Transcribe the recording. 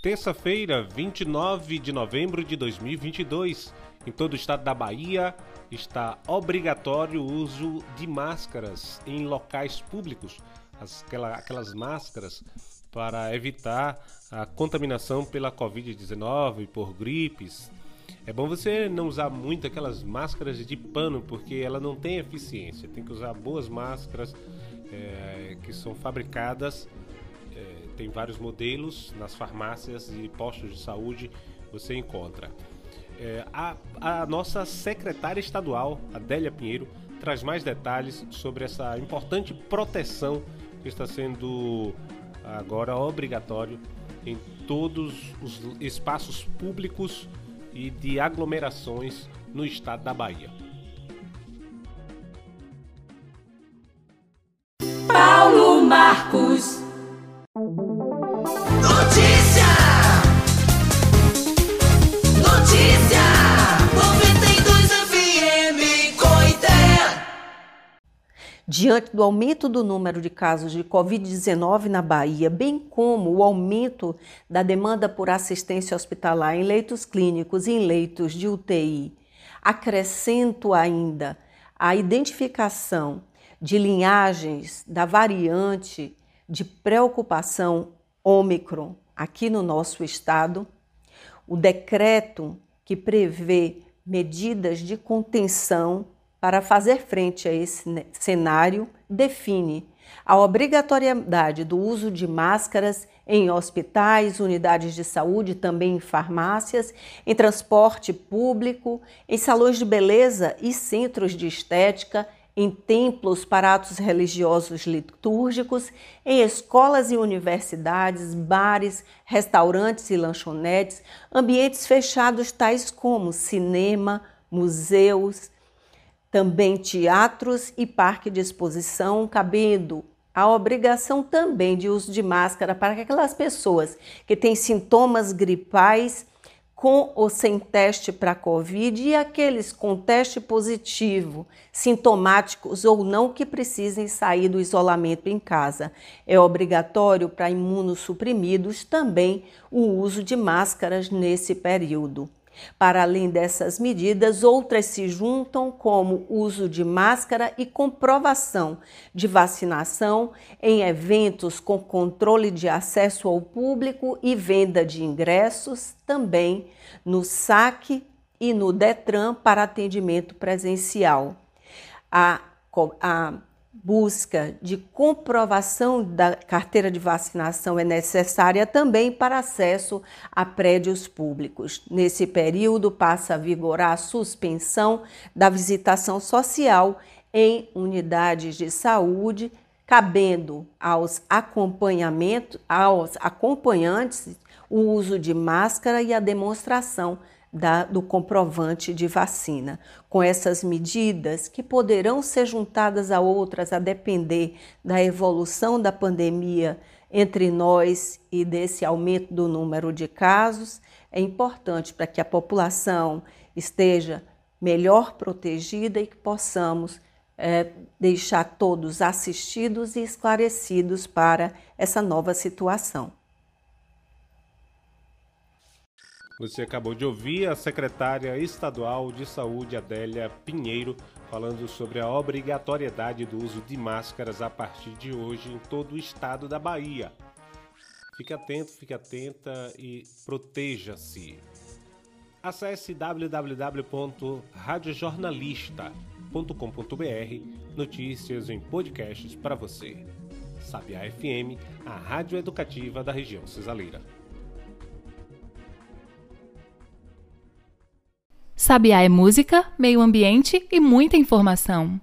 Terça-feira, 29 de novembro de 2022, em todo o estado da Bahia, está obrigatório o uso de máscaras em locais públicos, aquelas máscaras para evitar a contaminação pela Covid-19, por gripes. É bom você não usar muito aquelas máscaras de pano, porque ela não tem eficiência. Tem que usar boas máscaras é, que são fabricadas tem vários modelos nas farmácias e postos de saúde você encontra. É, a, a nossa secretária estadual, Adélia Pinheiro, traz mais detalhes sobre essa importante proteção que está sendo agora obrigatório em todos os espaços públicos e de aglomerações no estado da Bahia. Paulo Marcos Diante do aumento do número de casos de Covid-19 na Bahia, bem como o aumento da demanda por assistência hospitalar em leitos clínicos e em leitos de UTI, acrescento ainda a identificação de linhagens da variante de preocupação Ômicron aqui no nosso estado, o decreto que prevê medidas de contenção para fazer frente a esse cenário, define a obrigatoriedade do uso de máscaras em hospitais, unidades de saúde, também em farmácias, em transporte público, em salões de beleza e centros de estética, em templos para atos religiosos litúrgicos, em escolas e universidades, bares, restaurantes e lanchonetes, ambientes fechados tais como cinema, museus, também teatros e parque de exposição, cabendo a obrigação também de uso de máscara para aquelas pessoas que têm sintomas gripais com ou sem teste para Covid e aqueles com teste positivo, sintomáticos ou não, que precisem sair do isolamento em casa. É obrigatório para imunossuprimidos também o uso de máscaras nesse período. Para além dessas medidas, outras se juntam, como uso de máscara e comprovação de vacinação em eventos com controle de acesso ao público e venda de ingressos, também no SAC e no DETRAN para atendimento presencial. A, a busca de comprovação da carteira de vacinação é necessária também para acesso a prédios públicos. Nesse período, passa a vigorar a suspensão da visitação social em unidades de saúde, cabendo aos acompanhamentos, aos acompanhantes o uso de máscara e a demonstração da, do comprovante de vacina. Com essas medidas, que poderão ser juntadas a outras a depender da evolução da pandemia entre nós e desse aumento do número de casos, é importante para que a população esteja melhor protegida e que possamos é, deixar todos assistidos e esclarecidos para essa nova situação. Você acabou de ouvir a secretária estadual de saúde, Adélia Pinheiro, falando sobre a obrigatoriedade do uso de máscaras a partir de hoje em todo o estado da Bahia. Fique atento, fique atenta e proteja-se. Acesse www.radiojornalista.com.br Notícias em podcasts para você. Sabiá FM, a rádio educativa da região cisaleira. Sabiá é música, meio ambiente e muita informação.